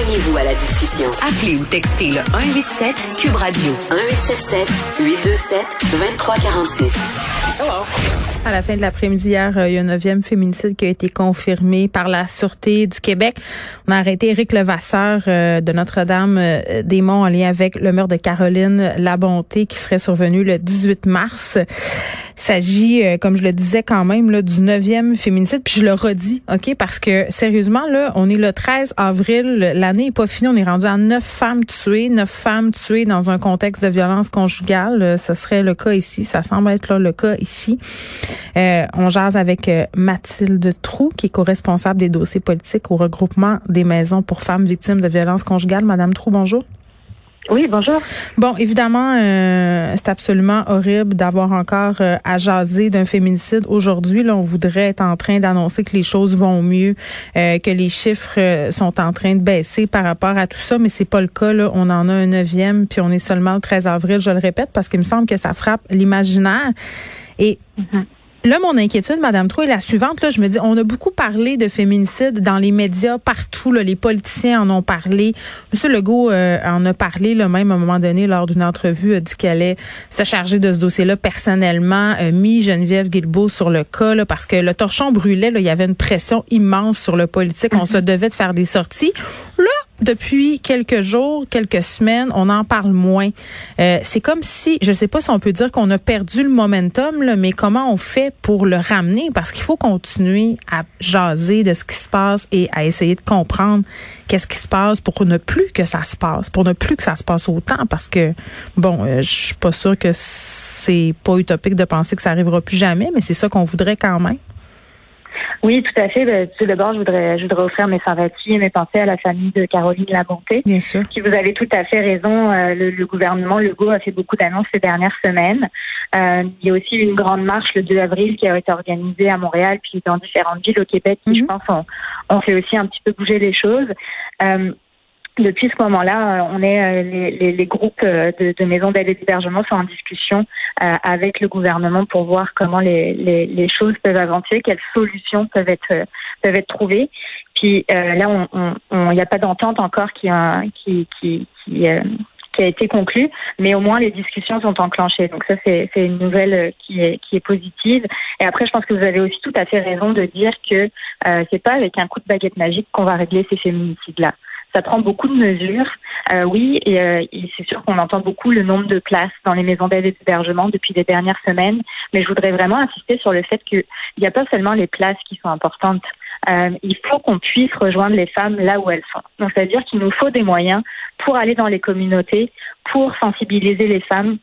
Joignez-vous à la discussion. Appelez ou textez le 187 Cube Radio 1877 827 2346. À la fin de l'après-midi hier, euh, il y a un neuvième féminicide qui a été confirmé par la Sûreté du Québec. On a arrêté Éric Levasseur euh, de Notre-Dame-des-Monts euh, en lien avec le meurtre de Caroline Labonté qui serait survenu le 18 mars. S'agit, euh, comme je le disais quand même, là, du neuvième féminicide. Puis je le redis, OK? Parce que sérieusement, là, on est le 13 avril. L'année est pas finie. On est rendu à neuf femmes tuées. Neuf femmes tuées dans un contexte de violence conjugale. Euh, ce serait le cas ici. Ça semble être là, le cas ici. Euh, on jase avec Mathilde Trou, qui est co-responsable des dossiers politiques au regroupement des maisons pour femmes victimes de violences conjugales. Madame Trou, bonjour. Oui, bonjour. Bon, évidemment, euh, c'est absolument horrible d'avoir encore euh, à jaser d'un féminicide. Aujourd'hui, là, on voudrait être en train d'annoncer que les choses vont mieux, euh, que les chiffres sont en train de baisser par rapport à tout ça, mais c'est pas le cas. Là. On en a un neuvième, puis on est seulement le 13 avril, je le répète, parce qu'il me semble que ça frappe l'imaginaire. Et mm-hmm. Là, mon inquiétude, Madame Trou, est la suivante. Là, je me dis, on a beaucoup parlé de féminicide dans les médias partout. Là, les politiciens en ont parlé. Monsieur Legault euh, en a parlé, là, même à un moment donné, lors d'une entrevue, a dit qu'elle allait se charger de ce dossier-là personnellement. Mis Geneviève Guilbeault sur le cas, là, parce que le torchon brûlait. Là, il y avait une pression immense sur le politique. On se mhm. devait de faire des sorties. Là, depuis quelques jours, quelques semaines, on en parle moins. Euh, c'est comme si, je sais pas si on peut dire qu'on a perdu le momentum, mais comment on fait pour le ramener? Parce qu'il faut continuer à jaser de ce qui se passe et à essayer de comprendre qu'est-ce qui se passe pour ne plus que ça se passe, pour ne plus que ça se passe autant. Parce que, bon, euh, je suis pas sûre que c'est pas utopique de penser que ça arrivera plus jamais, mais c'est ça qu'on voudrait quand même. Oui, tout à fait. Ben, tout d'abord, je voudrais, je voudrais offrir mes sympathies et mes pensées à la famille de Caroline Labonté. Bien sûr. Qui vous avez tout à fait raison. Euh, le, le, gouvernement Legault a fait beaucoup d'annonces ces dernières semaines. Euh, il y a aussi une grande marche le 2 avril qui a été organisée à Montréal puis dans différentes villes au Québec qui, je mhm. pense, ont, ont, fait aussi un petit peu bouger les choses. Euh, depuis ce moment-là, on est les, les, groupes de, de maisons d'aide et d'hébergement sont en discussion avec le gouvernement pour voir comment les, les, choses peuvent avancer, quelles solutions peuvent être peuvent être trouvées. Puis là, il n'y a pas d'entente encore qui qui qui, qui qui a été conclue, mais au moins les discussions sont enclenchées. Donc ça, c'est une nouvelle euh, qui est, qui est positive. Et après, je pense que vous avez aussi tout à fait raison de dire que euh, c'est pas avec un coup de baguette magique qu'on va régler ces féminicides-là. Ça prend beaucoup de mesures, euh, oui, et, euh, c'est sûr qu'on entend beaucoup le nombre de places dans les maisons d'aide et d'hébergement depuis les dernières semaines, mais je voudrais vraiment insister sur le fait qu'il n'y a pas seulement les places qui sont importantes. Euh, il faut qu'on puisse rejoindre les femmes là où elles sont. Donc, c'est-à-dire qu'il nous faut des moyens pour aller dans les communautés, pour sensibiliser les femmes,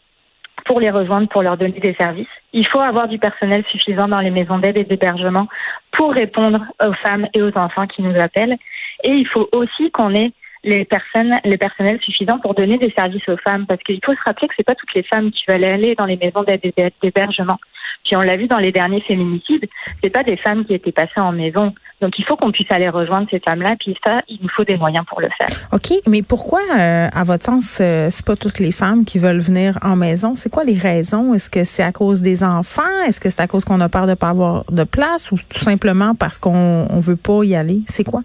pour les rejoindre, pour leur donner des services. Il faut avoir du personnel suffisant dans les maisons d'aide et d'hébergement pour répondre aux femmes et aux enfants qui nous appellent. Et il faut aussi qu'on ait les personnes, les personnels suffisants pour donner des services aux femmes, parce qu'il faut se rappeler que c'est pas toutes les femmes qui veulent aller dans les maisons d'aide et d'hébergement. Puis on l'a vu dans les derniers féminicides, c'est pas des femmes qui étaient passées en maison. Donc il faut qu'on puisse aller rejoindre ces femmes-là, puis ça, il nous faut des moyens pour le faire. OK, mais pourquoi, euh, à votre sens, euh, c'est pas toutes les femmes qui veulent venir en maison? C'est quoi les raisons? Est-ce que c'est à cause des enfants? Est-ce que c'est à cause qu'on a peur de pas avoir de place? Ou tout simplement parce qu'on on veut pas y aller? C'est quoi?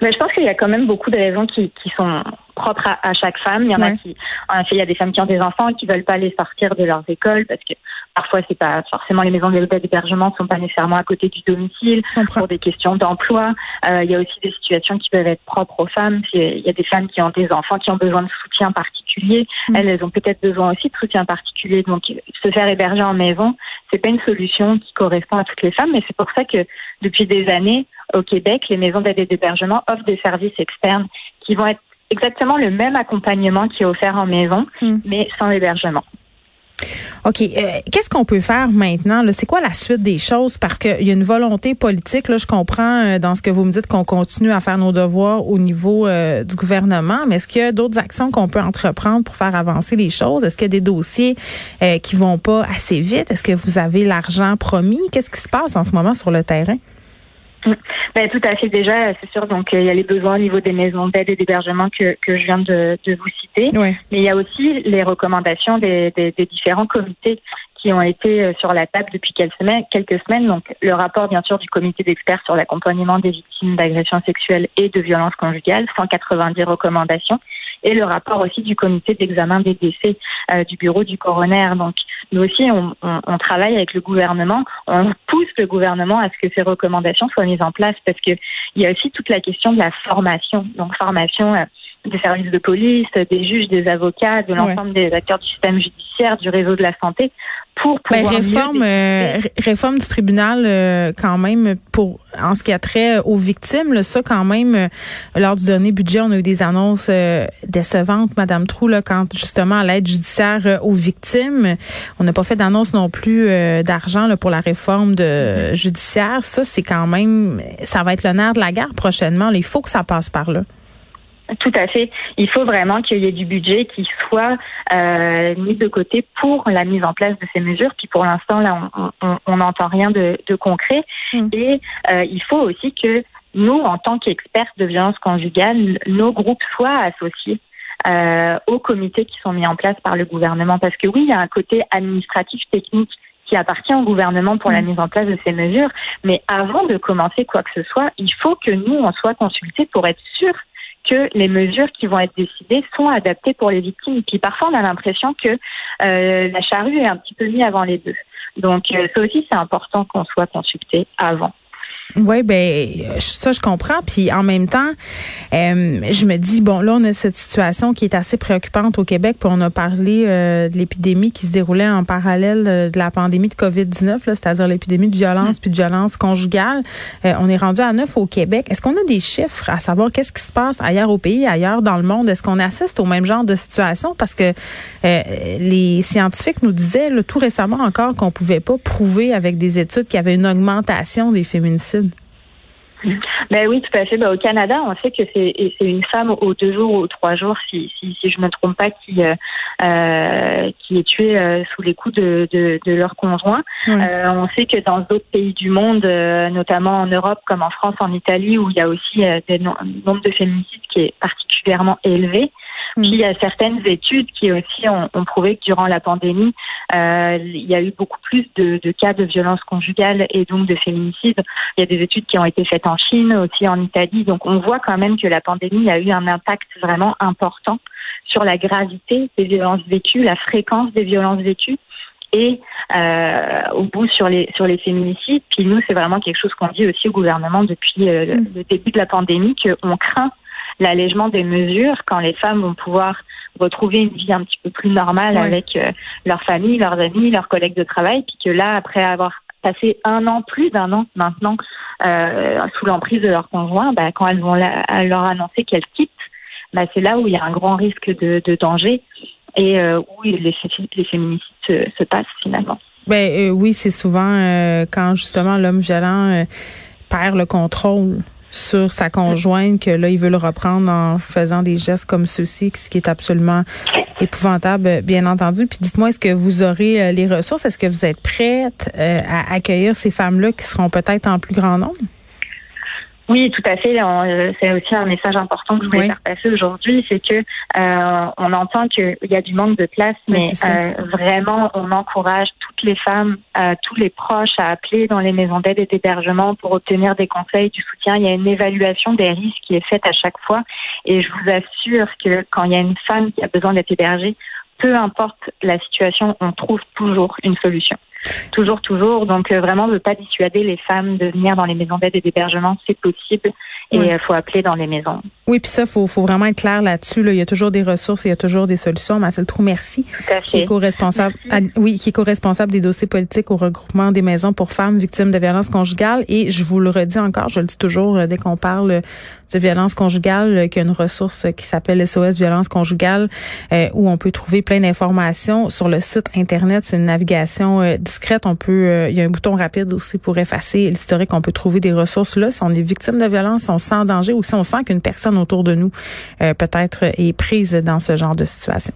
Mais je pense qu'il y a quand même beaucoup de raisons qui, qui sont propres à, chaque femme. Il y en a qui, en effet, il y a des femmes qui ont des enfants et qui veulent pas les sortir de leurs écoles parce que parfois c'est pas forcément les maisons d'hébergement sont pas nécessairement à côté du domicile pour des questions d'emploi. Euh, il y a aussi des situations qui peuvent être propres aux femmes. Il y a des femmes qui ont des enfants qui ont besoin de soutien particulier. Mm. Elles, elles ont peut-être besoin aussi de soutien particulier. Donc se faire héberger en maison, c'est pas une solution qui correspond à toutes les femmes. Mais c'est pour ça que depuis des années au Québec, les maisons d'aide et d'hébergement offrent des services externes qui vont être exactement le même accompagnement qui est offert en maison, mm. mais sans hébergement. OK. Euh, qu'est-ce qu'on peut faire maintenant? C'est quoi la suite des choses? Parce qu'il y a une volonté politique. Là, je comprends euh, dans ce que vous me dites qu'on continue à faire nos devoirs au niveau euh, du gouvernement, mais est-ce qu'il y a d'autres actions qu'on peut entreprendre pour faire avancer les choses? Est-ce qu'il y a des dossiers qui vont pas assez vite? Est-ce que vous avez l'argent promis? Qu'est-ce qui se passe en ce moment sur le terrain? Ben, tout à fait déjà, c'est sûr. Donc il y a les besoins au niveau des maisons d'aide et d'hébergement que, que je viens de, de vous citer. Mais il y a aussi les recommandations des, des, des, différents comités qui ont été euh, sur la table depuis quelques semaines, quelques semaines. Donc le rapport bien sûr du comité d'experts sur l'accompagnement des victimes d'agressions sexuelles et de violences conjugales, 190 recommandations et le rapport aussi du comité d'examen des décès euh, du bureau du coroner. Donc nous aussi, on, on, on, travaille avec le gouvernement, on pousse le gouvernement à ce que ces recommandations soient mises en place parce que il y a aussi toute la question de la formation. Donc formation euh, des services de police, des juges, des avocats, de l'ensemble des acteurs du système judiciaire, du réseau de la santé, pour ben, pouvoir réforme euh, réforme du tribunal euh, quand même pour en ce qui a trait aux victimes là, ça quand même euh, lors du dernier budget on a eu des annonces décevantes madame Trou là quand justement à l'aide judiciaire aux victimes. On n'a pas fait d'annonce non plus d'argent pour la réforme de judiciaire. Ça c'est quand même ça va être nerf de la guerre prochainement. Il faut que ça passe par là tout à fait. Il faut vraiment qu'il y ait du budget qui soit euh, mis de côté pour la mise en place de ces mesures. Puis pour l'instant, là, on n'entend rien de, de concret. Mm. Et euh, il faut aussi que nous, en tant qu'experts de violence conjugale, nos groupes soient associés euh, aux comités qui sont mis en place par le gouvernement. Parce que oui, il y a un côté administratif technique qui appartient au gouvernement pour la mm. mise en place de ces mesures. Mais avant de commencer quoi que ce soit, il faut que nous, on soit consultés pour être sûrs que les mesures qui vont être décidées sont adaptées pour les victimes. Et puis parfois, on a l'impression que euh, la charrue est un petit peu mise avant les deux. Donc euh, ça aussi, c'est important qu'on soit consulté avant. Oui, ben ça je comprends. Puis en même temps, euh, je me dis bon là on a cette situation qui est assez préoccupante au Québec. Puis on a parlé euh, de l'épidémie qui se déroulait en parallèle euh, de la pandémie de Covid 19, c'est-à-dire l'épidémie de violence mm. puis de violence conjugale. on est rendu à neuf au Québec. Est-ce qu'on a des chiffres à savoir qu'est-ce qui se passe ailleurs au pays, ailleurs dans le monde? Est-ce qu'on assiste au même genre de situation? Parce que les scientifiques nous disaient tout récemment encore qu'on pouvait pas prouver avec des études qu'il y avait une augmentation des féminicides. Ben oui, tout à fait. Ben, au Canada, on sait que c'est une femme aux deux jours ou trois jours, si, si, si je me trompe pas, qui, euh, euh qui est tuée euh, sous les coups de, de, de leur conjoint. Euh, on sait que dans d'autres pays du monde, notamment en Europe, comme en France, en Italie, où il y a aussi un nombre de féminicides qui est particulièrement élevé. Puis il y a certaines études qui aussi ont, ont prouvé que durant la pandémie, euh, il y a eu beaucoup plus de, de, cas de violence conjugale et donc de féminicide. Il y a des études qui ont été faites en Chine, aussi en Italie. Donc on voit quand même que la pandémie a eu un impact vraiment important sur la gravité des violences vécues, la fréquence des violences vécues et euh, au bout sur les sur les féminicides. Puis nous, c'est vraiment quelque chose qu'on dit aussi au gouvernement depuis euh, mm. le début de la pandémie qu'on craint l'allègement des mesures quand les femmes vont pouvoir retrouver une vie un petit peu plus normale avec euh, leur famille, leurs amis, leurs collègues de travail, puis que là, après avoir passé un an, plus d'un an maintenant, euh, sous l'emprise de leur conjoint, bah, quand elles vont leur annoncer qu'elles quittent, bah, c'est là où il y a un grand risque de, de danger et euh, où les, les féminicides se, se, passent finalement. Ben euh, oui, c'est souvent euh, quand justement l'homme violent perd le contrôle sur sa conjointe que là, il veut le reprendre en faisant des gestes comme ceux-ci, ce qui est absolument épouvantable, bien entendu. Puis dites-moi, est-ce que vous aurez euh, les ressources? Est-ce que vous êtes prête euh, à accueillir ces femmes-là qui seront peut-être en plus grand nombre? Oui, tout à fait. Euh, c'est aussi un message important que je voulais faire passer aujourd'hui, c'est que euh, on entend qu'il y a du manque de place, mais euh, vraiment, on encourage toutes les femmes, tous les proches à appeler dans les maisons d'aide et d'hébergement pour obtenir des conseils, du soutien. Il y a une évaluation des risques qui est faite à chaque fois, et je vous assure que quand il y a une femme qui a besoin d'être hébergée, peu importe la situation, on trouve toujours une solution. Toujours, toujours. Donc euh, vraiment, ne pas dissuader les femmes de venir dans les maisons d'aide et d'hébergement, c'est possible et il faut appeler dans les maisons. Oui, puis ça, faut, faut vraiment être clair là-dessus. Là. Il y a toujours des ressources, il y a toujours des solutions. Marcel Trou, merci. Tout à fait. Qui est co-responsable, oui, qui est co-responsable des dossiers politiques au regroupement des maisons pour femmes victimes de violences conjugales. Et je vous le redis encore, je le dis toujours euh, dès qu'on parle de violence conjugale, euh, qu'il y a une ressource qui s'appelle SOS Violence conjugale, euh, où on peut trouver plein d'informations sur le site internet. C'est une navigation discrète. On peut, il y a un bouton rapide aussi pour effacer l'historique. On peut trouver des ressources là. Si on est victime de violence, si on sent danger ou si on sent qu'une autour de nous euh, peut-être est prise dans ce genre de situation.